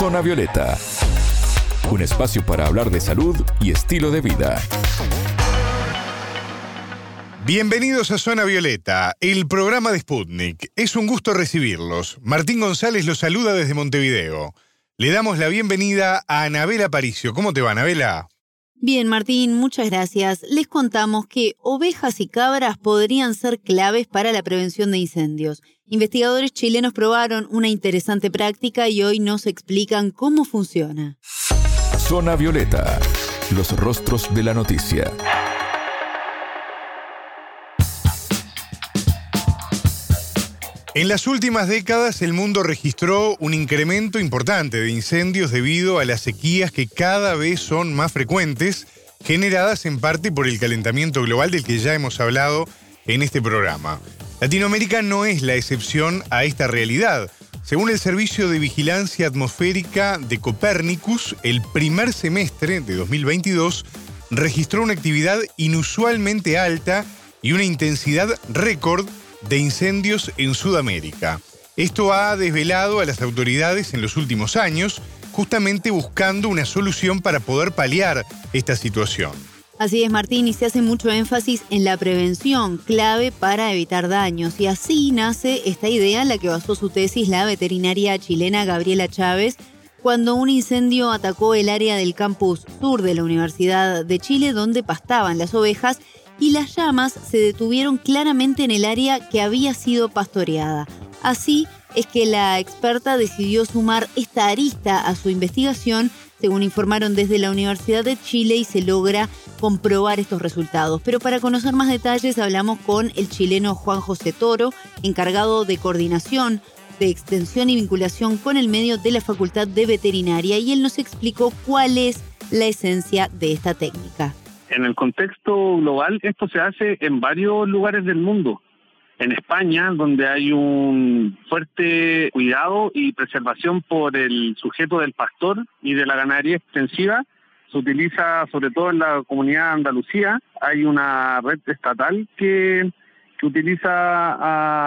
Zona Violeta, un espacio para hablar de salud y estilo de vida. Bienvenidos a Zona Violeta, el programa de Sputnik. Es un gusto recibirlos. Martín González los saluda desde Montevideo. Le damos la bienvenida a Anabela Paricio. ¿Cómo te va, Anabela? Bien, Martín, muchas gracias. Les contamos que ovejas y cabras podrían ser claves para la prevención de incendios. Investigadores chilenos probaron una interesante práctica y hoy nos explican cómo funciona. Zona Violeta, los rostros de la noticia. En las últimas décadas el mundo registró un incremento importante de incendios debido a las sequías que cada vez son más frecuentes, generadas en parte por el calentamiento global del que ya hemos hablado en este programa. Latinoamérica no es la excepción a esta realidad. Según el Servicio de Vigilancia Atmosférica de Copérnicus, el primer semestre de 2022 registró una actividad inusualmente alta y una intensidad récord de incendios en Sudamérica. Esto ha desvelado a las autoridades en los últimos años, justamente buscando una solución para poder paliar esta situación. Así es, Martín, y se hace mucho énfasis en la prevención, clave para evitar daños. Y así nace esta idea en la que basó su tesis la veterinaria chilena Gabriela Chávez, cuando un incendio atacó el área del campus sur de la Universidad de Chile, donde pastaban las ovejas, y las llamas se detuvieron claramente en el área que había sido pastoreada. Así es que la experta decidió sumar esta arista a su investigación, según informaron desde la Universidad de Chile, y se logra comprobar estos resultados. Pero para conocer más detalles hablamos con el chileno Juan José Toro, encargado de coordinación de extensión y vinculación con el medio de la Facultad de Veterinaria, y él nos explicó cuál es la esencia de esta técnica en el contexto global, esto se hace en varios lugares del mundo. En España, donde hay un fuerte cuidado y preservación por el sujeto del pastor y de la ganadería extensiva, se utiliza sobre todo en la comunidad de Andalucía. Hay una red estatal que, que utiliza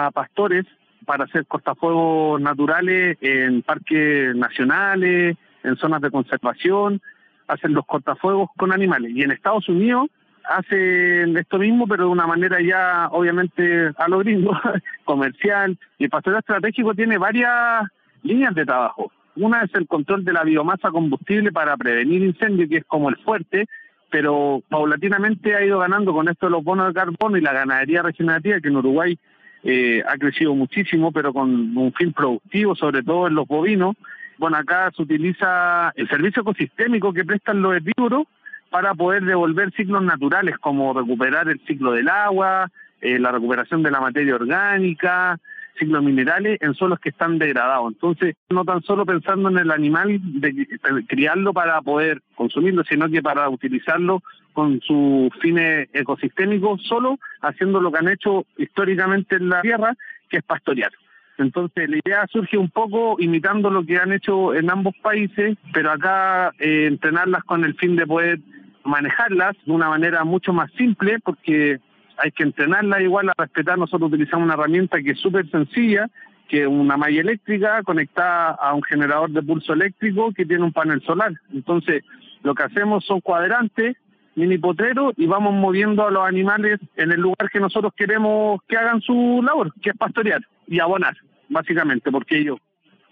a pastores para hacer cortafuegos naturales en parques nacionales, en zonas de conservación hacen los cortafuegos con animales. Y en Estados Unidos hacen esto mismo, pero de una manera ya, obviamente, a lo gringo, comercial. Y el pastoreo estratégico tiene varias líneas de trabajo. Una es el control de la biomasa combustible para prevenir incendios, que es como el fuerte, pero paulatinamente ha ido ganando con esto de los bonos de carbono y la ganadería regenerativa, que en Uruguay eh, ha crecido muchísimo, pero con un fin productivo, sobre todo en los bovinos, bueno, acá se utiliza el servicio ecosistémico que prestan los herbívoros para poder devolver ciclos naturales, como recuperar el ciclo del agua, eh, la recuperación de la materia orgánica, ciclos minerales en suelos que están degradados. Entonces, no tan solo pensando en el animal, de, criarlo para poder consumirlo, sino que para utilizarlo con sus fines ecosistémicos, solo haciendo lo que han hecho históricamente en la tierra, que es pastorear. Entonces la idea surge un poco imitando lo que han hecho en ambos países, pero acá eh, entrenarlas con el fin de poder manejarlas de una manera mucho más simple, porque hay que entrenarlas igual a respetar. Nosotros utilizamos una herramienta que es súper sencilla, que es una malla eléctrica conectada a un generador de pulso eléctrico que tiene un panel solar. Entonces lo que hacemos son cuadrantes mini potreros y vamos moviendo a los animales en el lugar que nosotros queremos que hagan su labor, que es pastorear y abonar, básicamente, porque ellos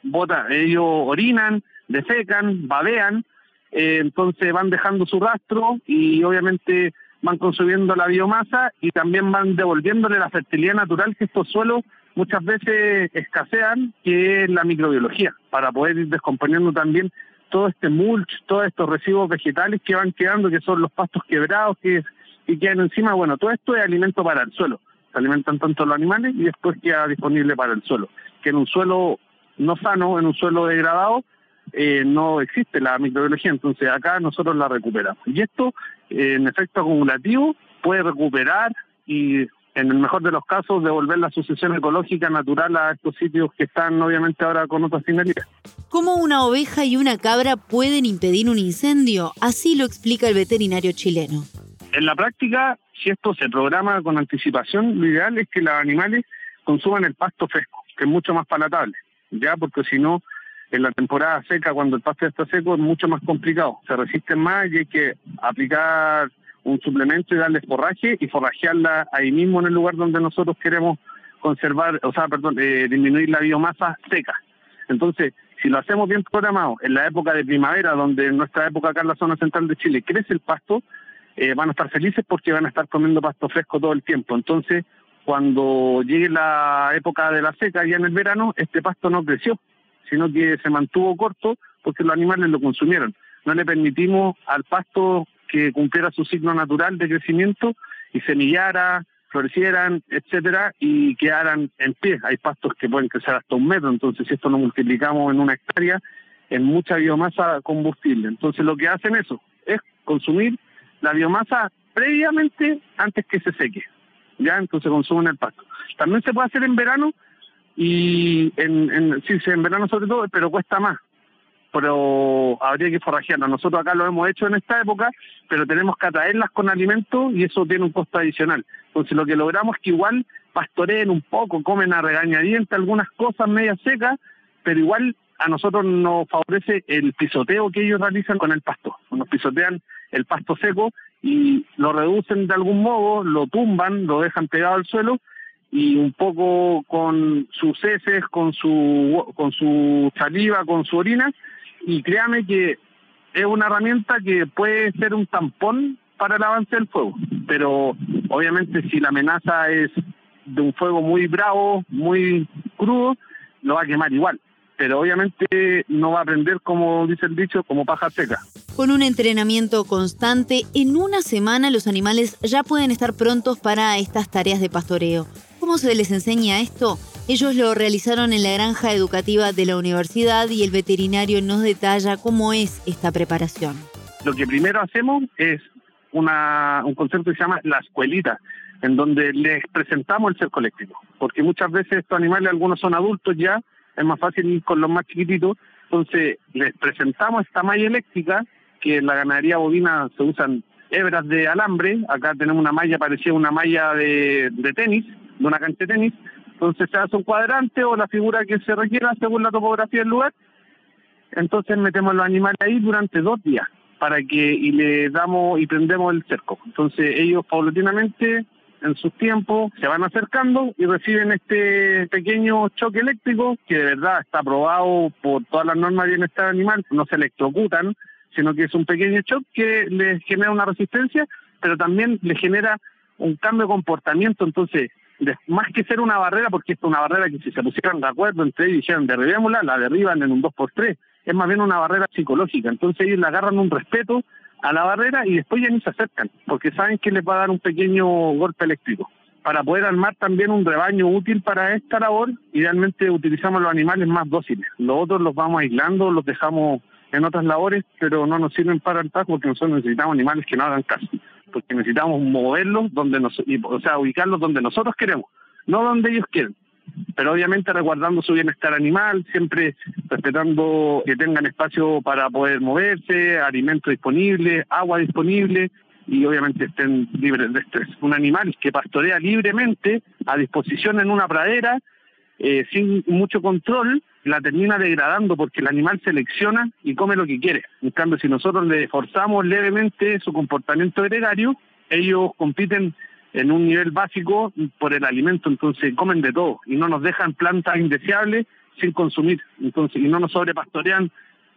botan, ellos orinan, defecan, babean, eh, entonces van dejando su rastro y obviamente van consumiendo la biomasa y también van devolviéndole la fertilidad natural que estos suelos muchas veces escasean, que es la microbiología, para poder ir descomponiendo también todo este mulch, todos estos residuos vegetales que van quedando, que son los pastos quebrados que, que quedan encima. Bueno, todo esto es alimento para el suelo se alimentan tanto los animales y después queda disponible para el suelo. Que en un suelo no sano, en un suelo degradado, eh, no existe la microbiología, entonces acá nosotros la recuperamos. Y esto, eh, en efecto acumulativo, puede recuperar y en el mejor de los casos, devolver la sucesión ecológica natural a estos sitios que están obviamente ahora con otras finalidades. ¿Cómo una oveja y una cabra pueden impedir un incendio? Así lo explica el veterinario chileno. En la práctica, si esto se programa con anticipación, lo ideal es que los animales consuman el pasto fresco, que es mucho más palatable, ya porque si no, en la temporada seca, cuando el pasto está seco, es mucho más complicado. Se resisten más y hay que aplicar un suplemento y darle forraje y forrajearla ahí mismo en el lugar donde nosotros queremos conservar, o sea, perdón, eh, disminuir la biomasa seca. Entonces, si lo hacemos bien programado en la época de primavera, donde en nuestra época acá en la zona central de Chile crece el pasto, eh, van a estar felices porque van a estar comiendo pasto fresco todo el tiempo. Entonces, cuando llegue la época de la seca, ya en el verano, este pasto no creció, sino que se mantuvo corto porque los animales lo consumieron. No le permitimos al pasto que cumpliera su ciclo natural de crecimiento y semillara, florecieran, etcétera, y quedaran en pie. Hay pastos que pueden crecer hasta un metro, entonces si esto lo multiplicamos en una hectárea, en mucha biomasa combustible. Entonces lo que hacen eso es consumir la biomasa previamente antes que se seque. Ya, entonces consumen el pasto. También se puede hacer en verano y en, en sí, en verano sobre todo, pero cuesta más. Pero habría que forrajearlas. Nosotros acá lo hemos hecho en esta época, pero tenemos que atraerlas con alimentos y eso tiene un costo adicional. Entonces lo que logramos es que igual pastoreen un poco, comen a regañadiente algunas cosas medias secas, pero igual a nosotros nos favorece el pisoteo que ellos realizan con el pasto. Nos pisotean el pasto seco y lo reducen de algún modo, lo tumban, lo dejan pegado al suelo y un poco con sus heces, con su, con su saliva, con su orina, y créame que es una herramienta que puede ser un tampón para el avance del fuego, pero obviamente si la amenaza es de un fuego muy bravo, muy crudo, lo va a quemar igual, pero obviamente no va a prender, como dice el dicho, como paja seca. Con un entrenamiento constante, en una semana los animales ya pueden estar prontos para estas tareas de pastoreo. ¿Cómo se les enseña esto? Ellos lo realizaron en la granja educativa de la universidad y el veterinario nos detalla cómo es esta preparación. Lo que primero hacemos es una, un concepto que se llama la escuelita, en donde les presentamos el cerco eléctrico, porque muchas veces estos animales, algunos son adultos ya, es más fácil ir con los más chiquititos, entonces les presentamos esta malla eléctrica, que en la ganadería bovina se usan hebras de alambre, acá tenemos una malla parecida a una malla de, de tenis, de una cancha de tenis, entonces se hace un cuadrante o la figura que se requiera según la topografía del lugar, entonces metemos los animales ahí durante dos días para que y le damos y prendemos el cerco. Entonces ellos paulatinamente en sus tiempos se van acercando y reciben este pequeño choque eléctrico que de verdad está aprobado por todas las normas de bienestar animal, no se electrocutan, sino que es un pequeño choque que les genera una resistencia, pero también les genera un cambio de comportamiento, entonces más que ser una barrera, porque es una barrera que si se pusieran de acuerdo entre ellos y dijeran derribémosla, la derriban en un 2x3, es más bien una barrera psicológica, entonces ellos le agarran un respeto a la barrera y después ya ni se acercan, porque saben que les va a dar un pequeño golpe eléctrico. Para poder armar también un rebaño útil para esta labor, idealmente utilizamos los animales más dóciles. Los otros los vamos aislando, los dejamos en otras labores, pero no nos sirven para el porque nosotros necesitamos animales que no hagan caso porque necesitamos moverlos donde nos, o sea, ubicarlos donde nosotros queremos, no donde ellos quieren. Pero obviamente resguardando su bienestar animal, siempre respetando que tengan espacio para poder moverse, alimento disponible, agua disponible y obviamente estén libres de estrés. Un animal que pastorea libremente a disposición en una pradera, eh, sin mucho control, la termina degradando porque el animal selecciona y come lo que quiere. En cambio, si nosotros le forzamos levemente su comportamiento gregario, ellos compiten en un nivel básico por el alimento, entonces comen de todo y no nos dejan plantas indeseables sin consumir, entonces y no nos sobrepastorean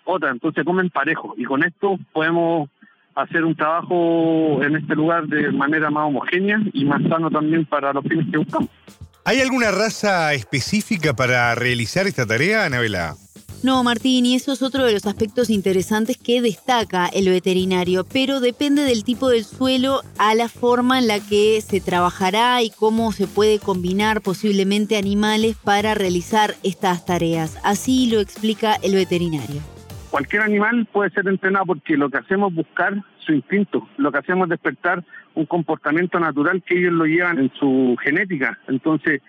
otras, entonces comen parejo y con esto podemos hacer un trabajo en este lugar de manera más homogénea y más sano también para los fines que buscamos. ¿Hay alguna raza específica para realizar esta tarea, Anabela? No, Martín, y eso es otro de los aspectos interesantes que destaca el veterinario, pero depende del tipo del suelo a la forma en la que se trabajará y cómo se puede combinar posiblemente animales para realizar estas tareas. Así lo explica el veterinario. Cualquier animal puede ser entrenado porque lo que hacemos es buscar su instinto, lo que hacemos es despertar un comportamiento natural que ellos lo llevan en su genética. Entonces,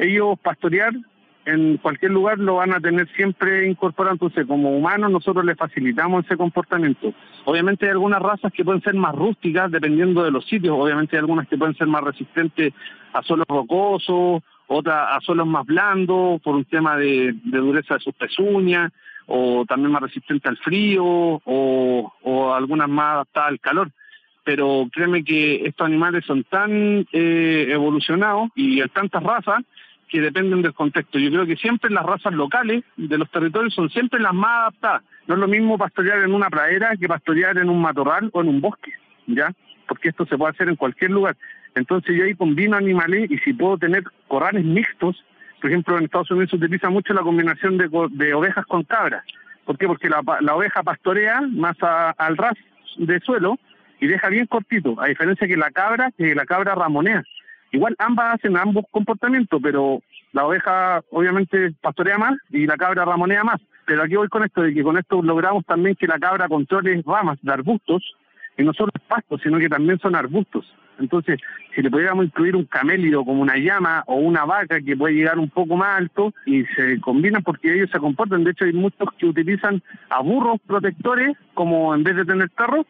ellos pastorear en cualquier lugar lo van a tener siempre incorporado. Entonces, como humanos, nosotros les facilitamos ese comportamiento. Obviamente, hay algunas razas que pueden ser más rústicas dependiendo de los sitios. Obviamente, hay algunas que pueden ser más resistentes a suelos rocosos, otras a suelos más blandos por un tema de, de dureza de sus pezuñas. O también más resistentes al frío o, o algunas más adaptadas al calor pero créeme que estos animales son tan eh, evolucionados y hay tantas razas que dependen del contexto. Yo creo que siempre las razas locales de los territorios son siempre las más adaptadas. No es lo mismo pastorear en una pradera que pastorear en un matorral o en un bosque, ¿ya? Porque esto se puede hacer en cualquier lugar. Entonces yo ahí combino animales y si puedo tener corrales mixtos, por ejemplo en Estados Unidos se utiliza mucho la combinación de, de ovejas con cabras. ¿Por qué? Porque la, la oveja pastorea más al ras de suelo y deja bien cortito, a diferencia que la cabra, que la cabra ramonea. Igual ambas hacen ambos comportamientos, pero la oveja obviamente pastorea más y la cabra ramonea más. Pero aquí voy con esto, de que con esto logramos también que la cabra controle ramas de arbustos, y no solo pastos, sino que también son arbustos. Entonces, si le pudiéramos incluir un camélido como una llama o una vaca que puede llegar un poco más alto y se combinan porque ellos se comportan. De hecho, hay muchos que utilizan a burros protectores como en vez de tener perros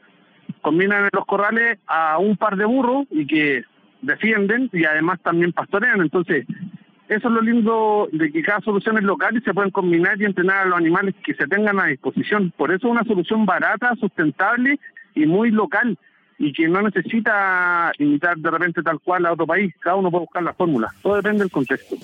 combinan en los corrales a un par de burros y que defienden y además también pastorean. Entonces, eso es lo lindo de que cada solución es local y se pueden combinar y entrenar a los animales que se tengan a disposición. Por eso es una solución barata, sustentable y muy local y que no necesita imitar de repente tal cual a otro país. Cada uno puede buscar la fórmula. Todo depende del contexto.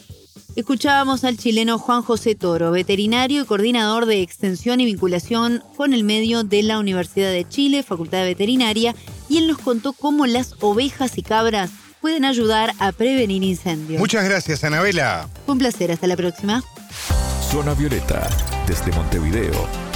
Escuchábamos al chileno Juan José Toro, veterinario y coordinador de extensión y vinculación con el medio de la Universidad de Chile, Facultad de Veterinaria, y él nos contó cómo las ovejas y cabras pueden ayudar a prevenir incendios. Muchas gracias, Anabela. un placer, hasta la próxima. Zona Violeta, desde Montevideo,